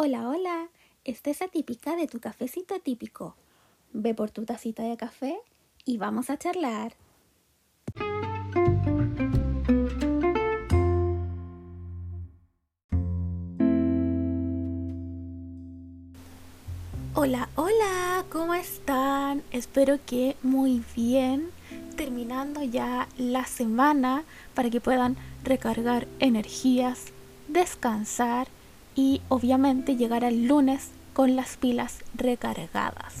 Hola, hola, esta es atípica de tu cafecito típico. Ve por tu tacita de café y vamos a charlar. Hola, hola, ¿cómo están? Espero que muy bien, terminando ya la semana para que puedan recargar energías, descansar y obviamente llegar al lunes con las pilas recargadas.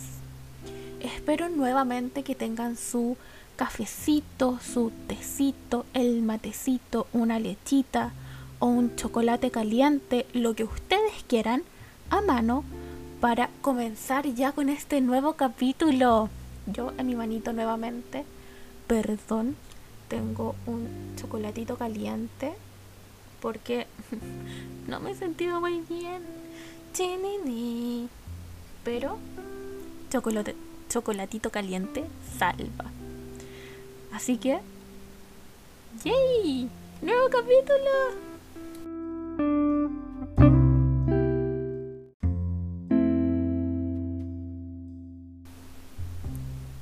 Espero nuevamente que tengan su cafecito, su tecito, el matecito, una lechita o un chocolate caliente, lo que ustedes quieran, a mano para comenzar ya con este nuevo capítulo. Yo en mi manito nuevamente, perdón, tengo un chocolatito caliente porque no me he sentido muy bien. Pero chocolate, chocolatito caliente salva. Así que, ¡yay! ¡Nuevo capítulo!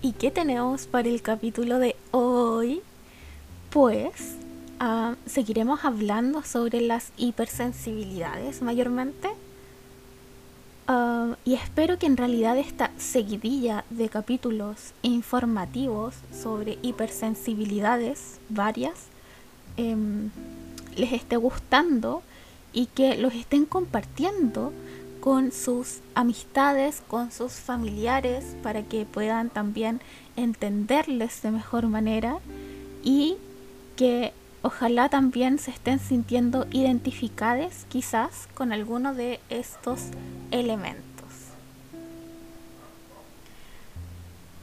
¿Y qué tenemos para el capítulo de hoy? Pues ah, seguiremos hablando sobre las hipersensibilidades mayormente. Ah, y espero que en realidad esta seguidilla de capítulos informativos sobre hipersensibilidades varias em, les esté gustando y que los estén compartiendo con sus amistades, con sus familiares, para que puedan también entenderles de mejor manera y que ojalá también se estén sintiendo identificados quizás con alguno de estos elementos.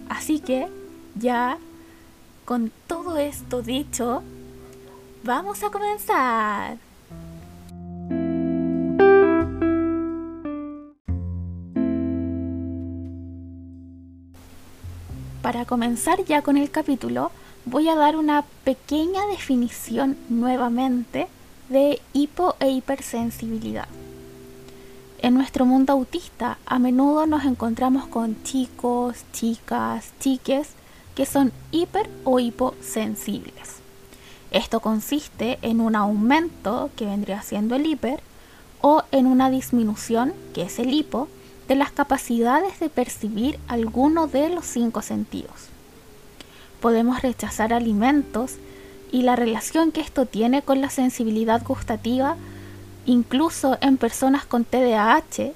Así que ya con todo esto dicho, vamos a comenzar. Para comenzar ya con el capítulo, voy a dar una pequeña definición nuevamente de hipo e hipersensibilidad. En nuestro mundo autista a menudo nos encontramos con chicos, chicas, chiques que son hiper o hiposensibles. Esto consiste en un aumento, que vendría siendo el hiper, o en una disminución, que es el hipo, de las capacidades de percibir alguno de los cinco sentidos. Podemos rechazar alimentos y la relación que esto tiene con la sensibilidad gustativa, incluso en personas con TDAH,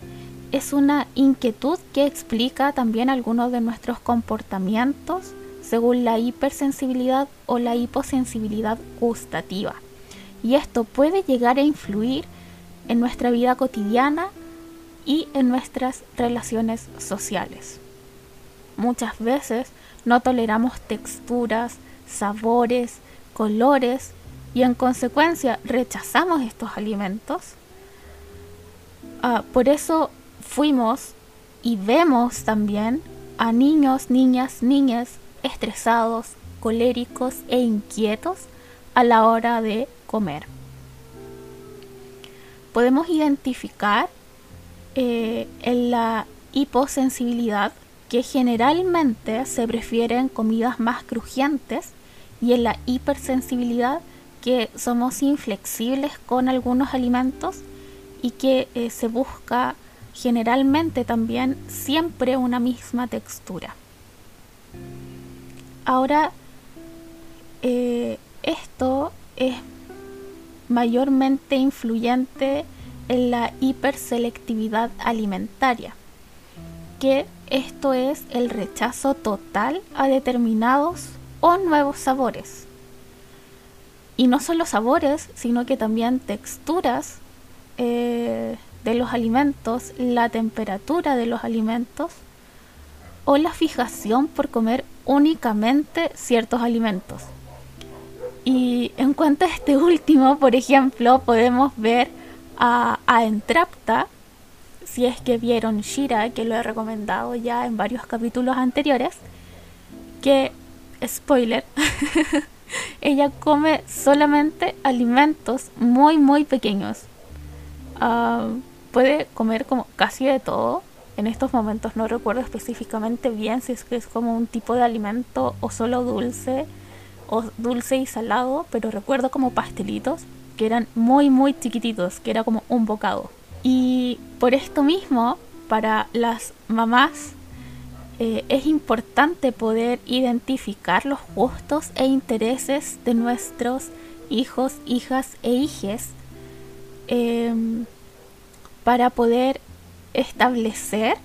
es una inquietud que explica también algunos de nuestros comportamientos según la hipersensibilidad o la hiposensibilidad gustativa. Y esto puede llegar a influir en nuestra vida cotidiana y en nuestras relaciones sociales. Muchas veces no toleramos texturas, sabores, colores y en consecuencia rechazamos estos alimentos. Ah, por eso fuimos y vemos también a niños, niñas, niñas estresados, coléricos e inquietos a la hora de comer. Podemos identificar eh, en la hiposensibilidad, que generalmente se prefieren comidas más crujientes, y en la hipersensibilidad, que somos inflexibles con algunos alimentos y que eh, se busca generalmente también siempre una misma textura. Ahora, eh, esto es mayormente influyente en la hiperselectividad alimentaria, que esto es el rechazo total a determinados o nuevos sabores. Y no solo sabores, sino que también texturas eh, de los alimentos, la temperatura de los alimentos o la fijación por comer únicamente ciertos alimentos. Y en cuanto a este último, por ejemplo, podemos ver a, Entrapta, si es que vieron Shira, que lo he recomendado ya en varios capítulos anteriores, que, spoiler, ella come solamente alimentos muy, muy pequeños. Ah, puede comer como casi de todo. En estos momentos no recuerdo específicamente bien si es que es como un tipo de alimento o solo dulce o dulce y salado, pero recuerdo como pastelitos que eran muy muy chiquititos, que era como un bocado. Y por esto mismo, para las mamás eh, es importante poder identificar los gustos e intereses de nuestros hijos, hijas e hijes em, para poder establecer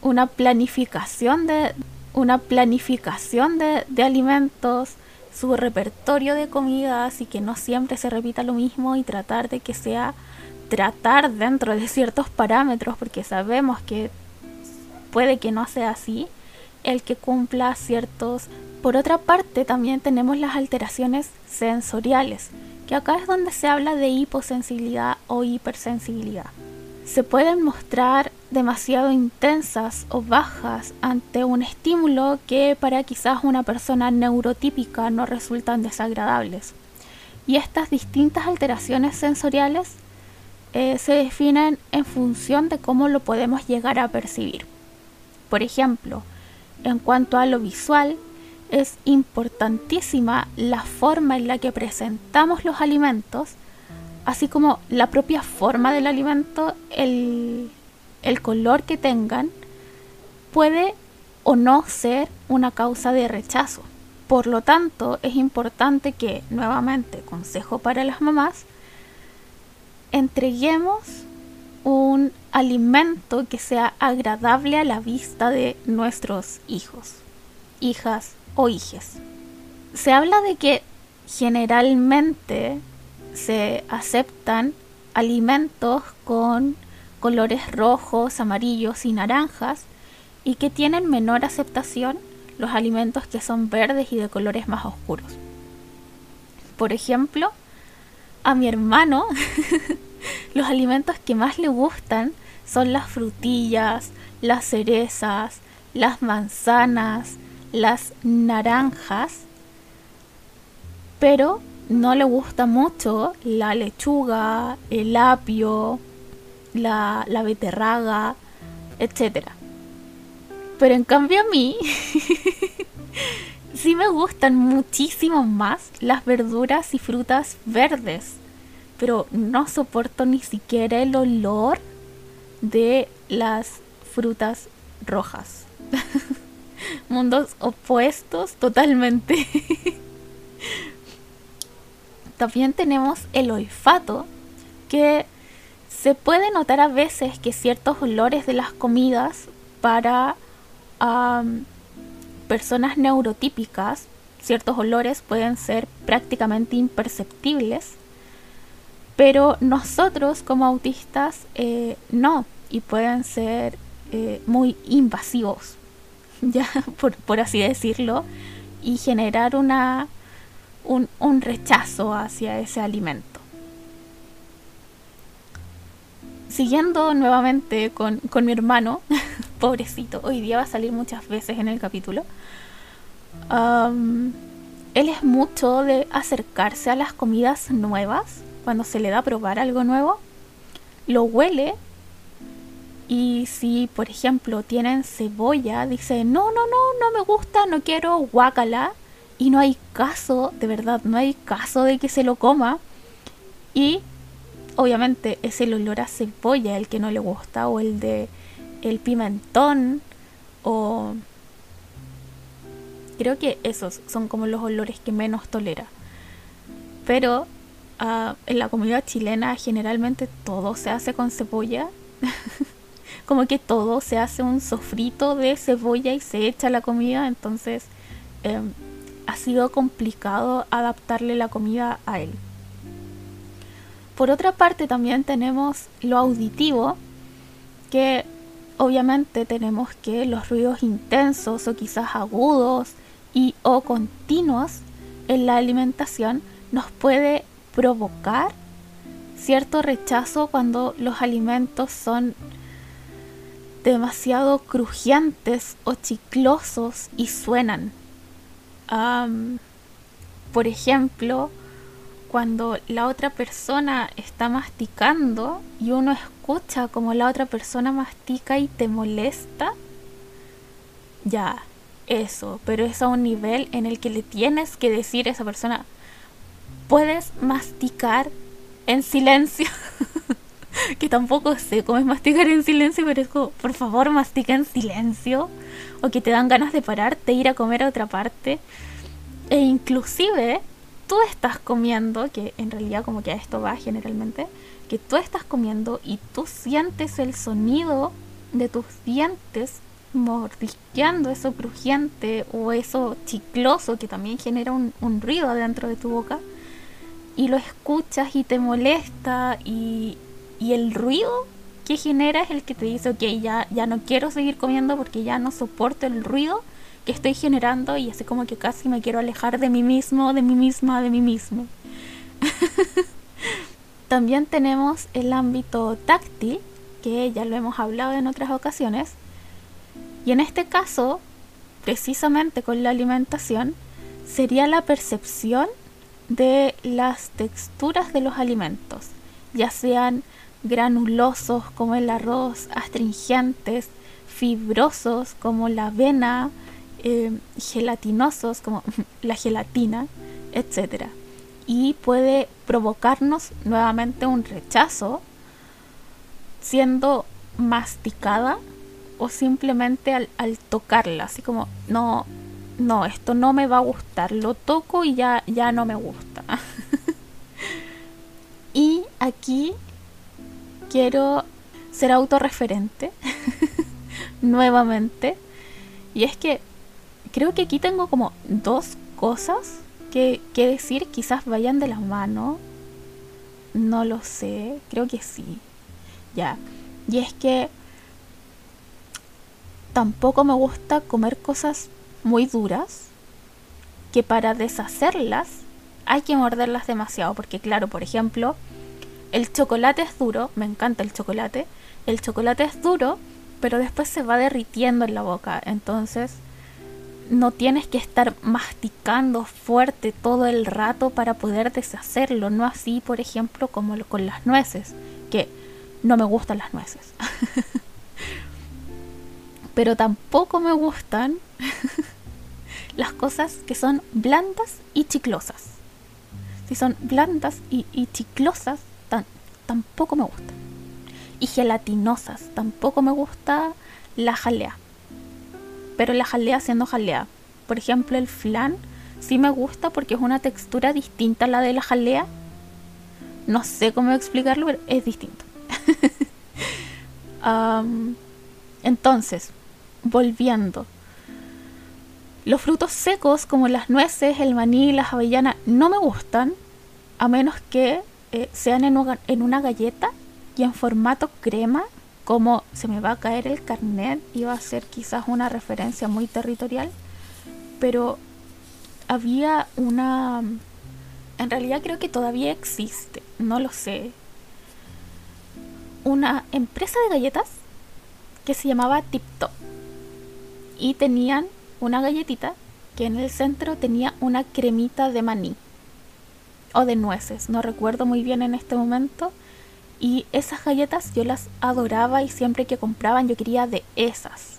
una planificación de una planificación de, de alimentos, su repertorio de comidas y que no siempre se repita lo mismo y tratar de que sea tratar dentro de ciertos parámetros porque sabemos que puede que no sea así el que cumpla ciertos por otra parte también tenemos las alteraciones sensoriales que acá es donde se habla de hiposensibilidad o hipersensibilidad se pueden mostrar demasiado intensas o bajas ante un estímulo que para quizás una persona neurotípica no resultan desagradables. Y estas distintas alteraciones sensoriales eh, se definen en función de cómo lo podemos llegar a percibir. Por ejemplo, en cuanto a lo visual, es importantísima la forma en la que presentamos los alimentos, así como la propia forma del alimento, el, el color que tengan, puede o no ser una causa de rechazo. Por lo tanto, es importante que, nuevamente, consejo para las mamás, entreguemos un alimento que sea agradable a la vista de nuestros hijos, hijas o hijes. Se habla de que generalmente se aceptan alimentos con colores rojos, amarillos y naranjas y que tienen menor aceptación los alimentos que son verdes y de colores más oscuros. Por ejemplo, a mi hermano los alimentos que más le gustan son las frutillas, las cerezas, las manzanas, las naranjas, pero no le gusta mucho la lechuga, el apio, la, la beterraga, etc. Pero en cambio a mí sí me gustan muchísimo más las verduras y frutas verdes, pero no soporto ni siquiera el olor de las frutas rojas. Mundos opuestos totalmente. También tenemos el olfato, que se puede notar a veces que ciertos olores de las comidas para personas neurotípicas, ciertos olores pueden ser prácticamente imperceptibles, pero nosotros como autistas eh, no, y pueden ser eh, muy invasivos, ya por así decirlo, y generar una un, rechazo hacia ese alimento. Siguiendo nuevamente con, mi hermano, pobrecito, hoy día va a salir muchas veces en el capítulo. él es mucho de acercarse a las comidas nuevas cuando se le da a probar algo nuevo. Lo huele y si, por ejemplo, tienen cebolla, dice, no, no, no, no me gusta, no quiero, guácala y no hay caso, de verdad, no hay caso de que se lo coma. Y obviamente es el olor a cebolla el que no le gusta, o el de el pimentón, o creo que esos son como los olores que menos tolera. Pero ah, en la comida chilena generalmente todo se hace con cebolla. como que todo se hace un sofrito de cebolla y se echa la comida. Entonces em, ha sido complicado adaptarle la comida a él. Por otra parte también tenemos lo auditivo, que obviamente tenemos que los ruidos intensos o quizás agudos y o continuos en la alimentación nos puede provocar cierto rechazo cuando los alimentos son demasiado crujientes o chiclosos y suenan. Por ejemplo, cuando la otra persona está masticando y uno escucha como la otra persona mastica y te molesta, ya, eso, pero es a un nivel en el que le tienes que decir a esa persona, puedes masticar en silencio. que tampoco sé cómo es masticar en silencio, pero es como, por favor, mastica en silencio. O que te dan ganas de pararte, ir a comer a otra parte. E inclusive, tú estás comiendo, que en realidad como que a esto va generalmente, que tú estás comiendo y tú sientes el sonido de tus dientes mordisqueando eso crujiente o eso chicloso que también genera un, un ruido dentro de tu boca y lo escuchas y te molesta y, y el ruido que genera es el que te dice, ok, ya, ya no quiero seguir comiendo porque ya no soporto el ruido que estoy generando y así como que casi me quiero alejar de mí mismo, de mí misma, de mí mismo. También tenemos el ámbito táctil, que ya lo hemos hablado en otras ocasiones. Y en este caso, precisamente con la alimentación, sería la percepción de las texturas de los alimentos, ya sean granulosos como el arroz, astringentes, fibrosos como la avena, eh, gelatinosos como la gelatina, etc. Y puede provocarnos nuevamente un rechazo siendo masticada o simplemente al, al tocarla, así como no, no, esto no me va a gustar, lo toco y ya, ya no me gusta. y aquí quiero ser autorreferente nuevamente. Y es que creo que aquí tengo como dos cosas que, que decir, quizás vayan de la mano. No lo sé, creo que sí. Ya. Y es que tampoco me gusta comer cosas muy duras que para deshacerlas hay que morderlas demasiado. Porque claro, por ejemplo, el chocolate es duro, me encanta el chocolate. El chocolate es duro, pero después se va derritiendo en la boca. Entonces no tienes que estar masticando fuerte todo el rato para poder deshacerlo. No así, por ejemplo, como con las nueces, que no me gustan las nueces. pero tampoco me gustan las cosas que son blandas y chiclosas. Si son blandas y, chiclosas, tampoco me gustan. Y gelatinosas, tampoco me gusta la jalea. Pero la jalea siendo jalea. Por ejemplo, el flan sí me gusta porque es una textura distinta a la de la jalea. No sé cómo explicarlo, pero es distinto. entonces, volviendo los frutos secos como las nueces, el maní las avellanas no me gustan a menos que eh, sean en en una galleta y en formato crema como se me va a caer el carnet iba a ser quizás una referencia muy territorial. Pero había una en realidad creo que todavía existe no lo sé una empresa de galletas que se llamaba Tip Top y tenían una galletita que en el centro tenía una cremita de maní o de nueces, no recuerdo muy bien en este momento. Y esas galletas yo las adoraba y siempre que compraban yo quería de esas.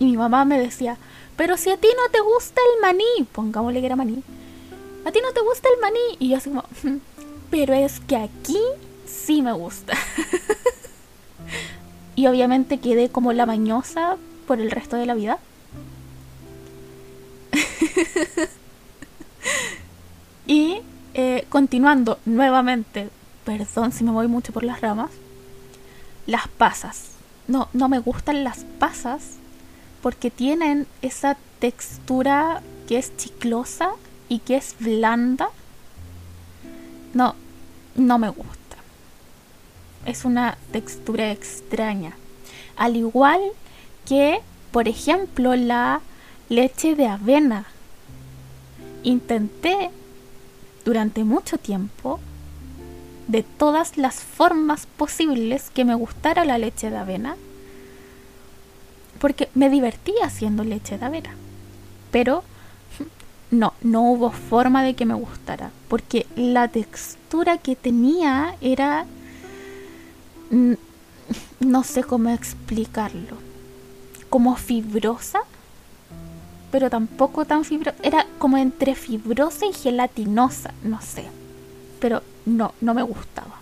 Y mi mamá me decía, pero si a ti no te gusta el maní, pongámosle que era maní, a ti no te gusta el maní. Y yo así como, mm, pero es que aquí sí me gusta. y obviamente quedé como la mañosa por el resto de la vida. y eh, continuando nuevamente, perdón si me voy mucho por las ramas, las pasas. No, no me gustan las pasas porque tienen esa textura que es chiclosa y que es blanda. No, no me gusta. Es una textura extraña. Al igual que, por ejemplo, la leche de avena. Intenté durante mucho tiempo de todas las formas posibles que me gustara la leche de avena porque me divertía haciendo leche de avena. Pero no, no hubo forma de que me gustara porque la textura que tenía era no sé cómo explicarlo, como fibrosa, pero tampoco tan fibrosa, era como entre fibrosa y gelatinosa, no sé, pero no, no me gustaba.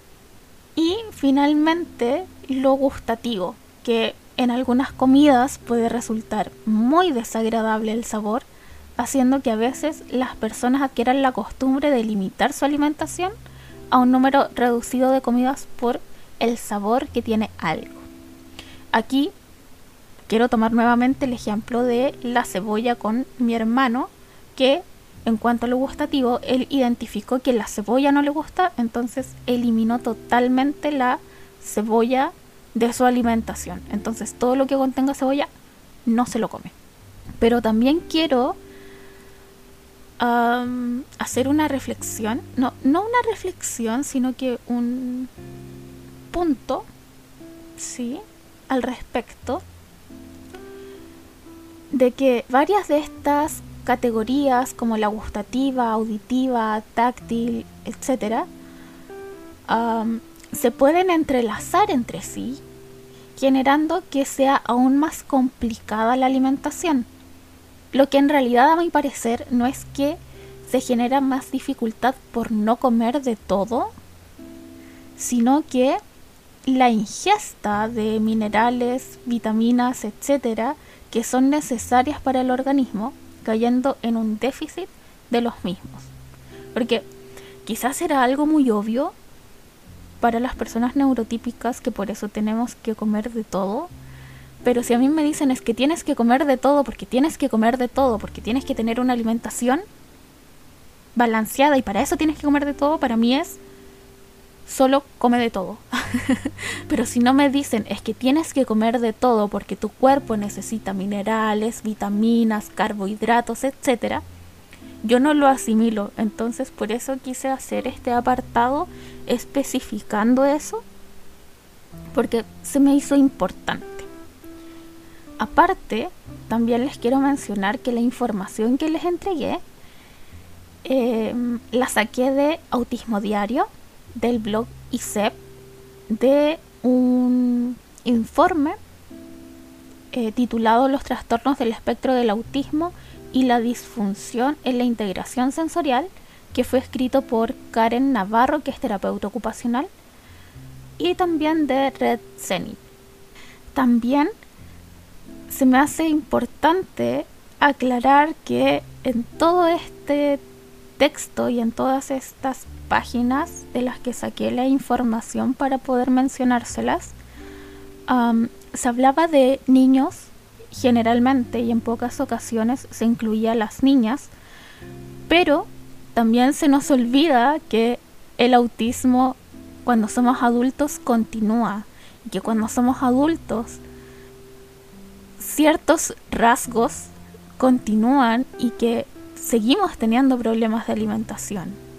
Y finalmente lo gustativo, que en algunas comidas puede resultar muy desagradable el sabor, haciendo que a veces las personas adquieran la costumbre de limitar su alimentación a un número reducido de comidas por el sabor que tiene algo. Aquí quiero tomar nuevamente el ejemplo de la cebolla con mi hermano, que en cuanto a lo gustativo, él identificó que la cebolla no le gusta, entonces eliminó totalmente la cebolla de su alimentación. Entonces todo lo que contenga cebolla no se lo come. Pero también quiero hacer una reflexión, no, no una reflexión, sino que un punto, ¿sí? Al respecto de que varias de estas categorías como la gustativa, auditiva, táctil, etc., se pueden entrelazar entre sí, generando que sea aún más complicada la alimentación. Lo que en realidad a mi parecer no es que se genera más dificultad por no comer de todo, sino que la ingesta de minerales, vitaminas, etcétera, que son necesarias para el organismo, cayendo en un déficit de los mismos. Porque quizás era algo muy obvio para las personas neurotípicas que por eso tenemos que comer de todo, pero si a mí me dicen es que tienes que comer de todo, porque tienes que comer de todo, porque tienes que tener una alimentación balanceada y para eso tienes que comer de todo, para mí es solo come de todo. Pero si no me dicen es que tienes que comer de todo porque tu cuerpo necesita minerales, vitaminas, carbohidratos, etc., yo no lo asimilo. Entonces por eso quise hacer este apartado especificando eso, porque se me hizo importante. Aparte, también les quiero mencionar que la información que les entregué eh, la saqué de Autismo Diario del blog ICEP de un informe eh, titulado Los trastornos del espectro del autismo y la disfunción en la integración sensorial, que fue escrito por Karen Navarro, que es terapeuta ocupacional, y también de Red Zenit. También se me hace importante aclarar que en todo este texto y en todas estas páginas de las que saqué la información para poder mencionárselas, se hablaba de niños generalmente y en pocas ocasiones se incluía a las niñas, pero también se nos olvida que el autismo cuando somos adultos continúa y que cuando somos adultos ciertos rasgos continúan y que seguimos teniendo problemas de alimentación.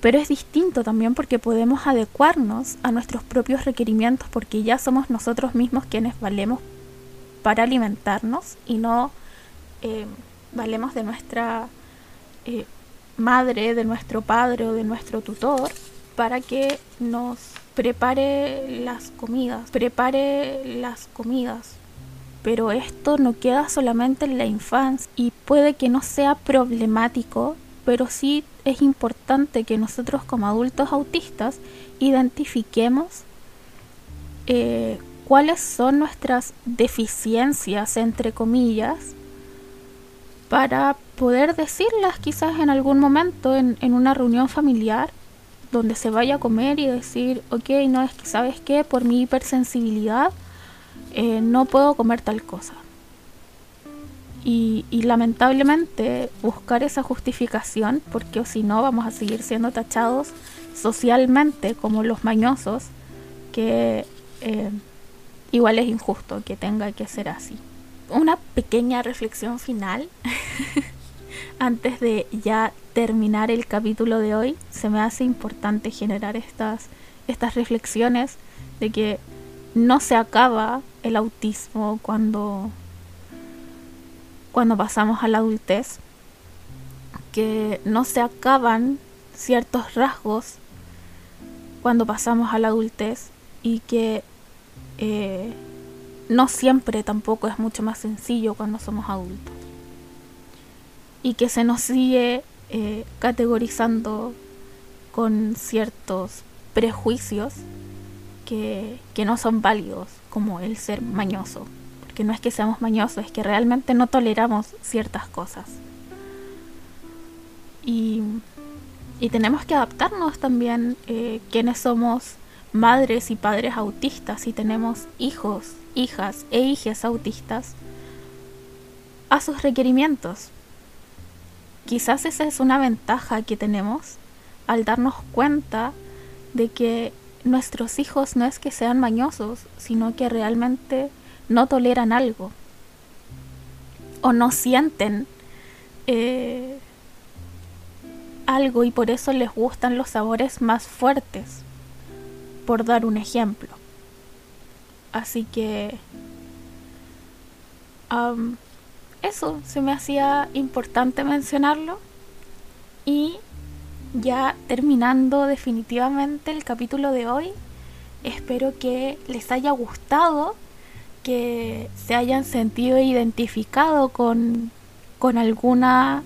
Pero es distinto también porque podemos adecuarnos a nuestros propios requerimientos porque ya somos nosotros mismos quienes valemos para alimentarnos y no eh, valemos de nuestra eh, madre, de nuestro padre o de nuestro tutor para que nos prepare las comidas, prepare las comidas. Pero esto no queda solamente en la infancia y puede que no sea problemático, pero sí es importante que nosotros como adultos autistas identifiquemos eh, cuáles son nuestras deficiencias, entre comillas, para poder decirlas quizás en algún momento en, en una reunión familiar donde se vaya a comer y decir, ok, no es que sabes qué, por mi hipersensibilidad, eh, no puedo comer tal cosa. Y, lamentablemente buscar esa justificación, porque si no vamos a seguir siendo tachados socialmente como los mañosos, que eh, igual es injusto que tenga que ser así. Una pequeña reflexión final antes de ya terminar el capítulo de hoy. Se me hace importante generar estas, estas reflexiones de que no se acaba el autismo cuando, cuando pasamos a la adultez, que no se acaban ciertos rasgos cuando pasamos a la adultez y que eh, no siempre tampoco es mucho más sencillo cuando somos adultos. Y que se nos sigue eh, categorizando con ciertos prejuicios que, que no son válidos, como el ser mañoso. Porque no es que seamos mañosos, es que realmente no toleramos ciertas cosas. Y, tenemos que adaptarnos también eh, quienes somos madres y padres autistas y tenemos hijos, hijas e hijas autistas a sus requerimientos. Quizás esa es una ventaja que tenemos al darnos cuenta de que nuestros hijos no es que sean mañosos, sino que realmente no toleran algo o no sienten eh, algo y por eso les gustan los sabores más fuertes, por dar un ejemplo. Así que eso se me hacía importante mencionarlo y ya terminando definitivamente el capítulo de hoy, espero que les haya gustado, se hayan sentido identificado con, con alguna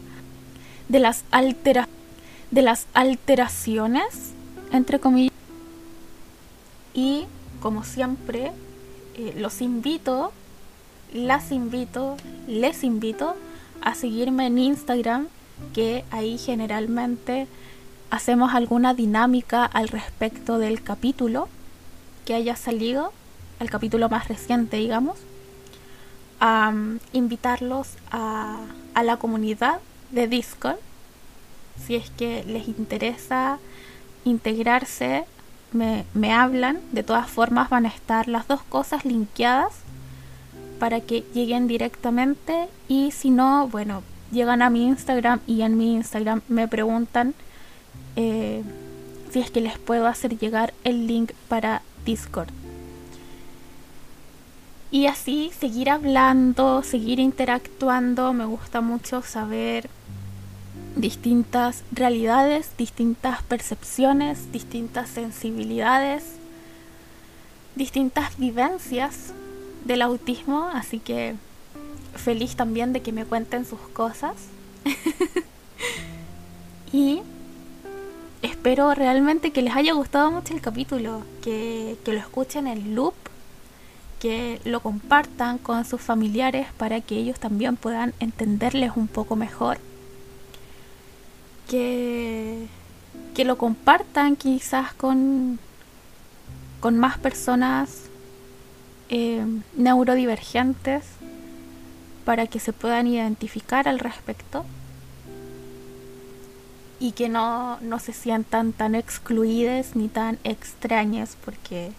de las, altera de las alteraciones, entre comillas. Y como siempre, eh, los invito, las invito, les invito a seguirme en Instagram, que ahí generalmente hacemos alguna dinámica al respecto del capítulo que haya salido, el capítulo más reciente, digamos, a invitarlos a, a la comunidad de Discord, si es que les interesa integrarse, me, me hablan, de todas formas van a estar las dos cosas linkeadas para que lleguen directamente y si no, bueno, llegan a mi Instagram y en mi Instagram me preguntan eh, si es que les puedo hacer llegar el link para Discord. Y así seguir hablando, seguir interactuando. Me gusta mucho saber distintas realidades, distintas percepciones, distintas sensibilidades, distintas vivencias del autismo. Así que feliz también de que me cuenten sus cosas. y espero realmente que les haya gustado mucho el capítulo, que, lo escuchen en loop, que lo compartan con sus familiares para que ellos también puedan entenderles un poco mejor. Que, que lo compartan quizás con, con más personas eh, neurodivergentes para que se puedan identificar al respecto y que no, no se sientan tan excluidas ni tan extrañas porque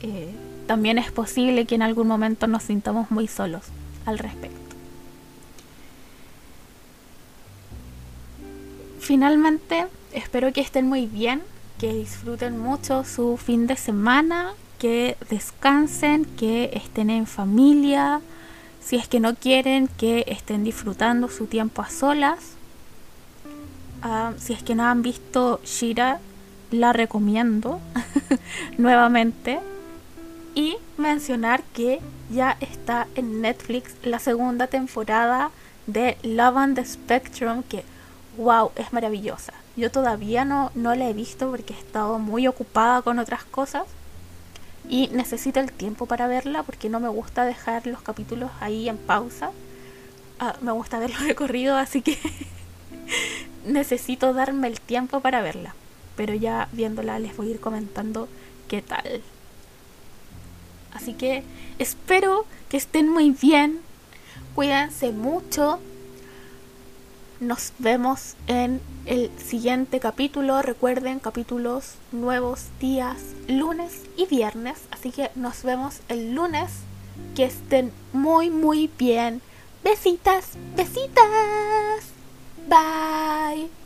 eh, también es posible que en algún momento nos sintamos muy solos al respecto. Finalmente, espero que estén muy bien, que disfruten mucho su fin de semana, que descansen, que estén en familia, si es que no quieren que estén disfrutando su tiempo a solas Ah, si es que no han visto Shira, la recomiendo nuevamente. Y mencionar que ya está en Netflix la segunda temporada de Love on the Spectrum, que wow, es maravillosa. Yo todavía no, no la he visto porque he estado muy ocupada con otras cosas y necesito el tiempo para verla porque no me gusta dejar los capítulos ahí en pausa. Ah, me gusta verlo recorrido, así que necesito darme el tiempo para verla. Pero ya viéndola les voy a ir comentando qué tal. Así que espero que estén muy bien. Cuídense mucho. Nos vemos en el siguiente capítulo. Recuerden capítulos nuevos días, lunes y viernes. Así que nos vemos el lunes. Que estén muy, muy bien. Besitas, besitas. Bye.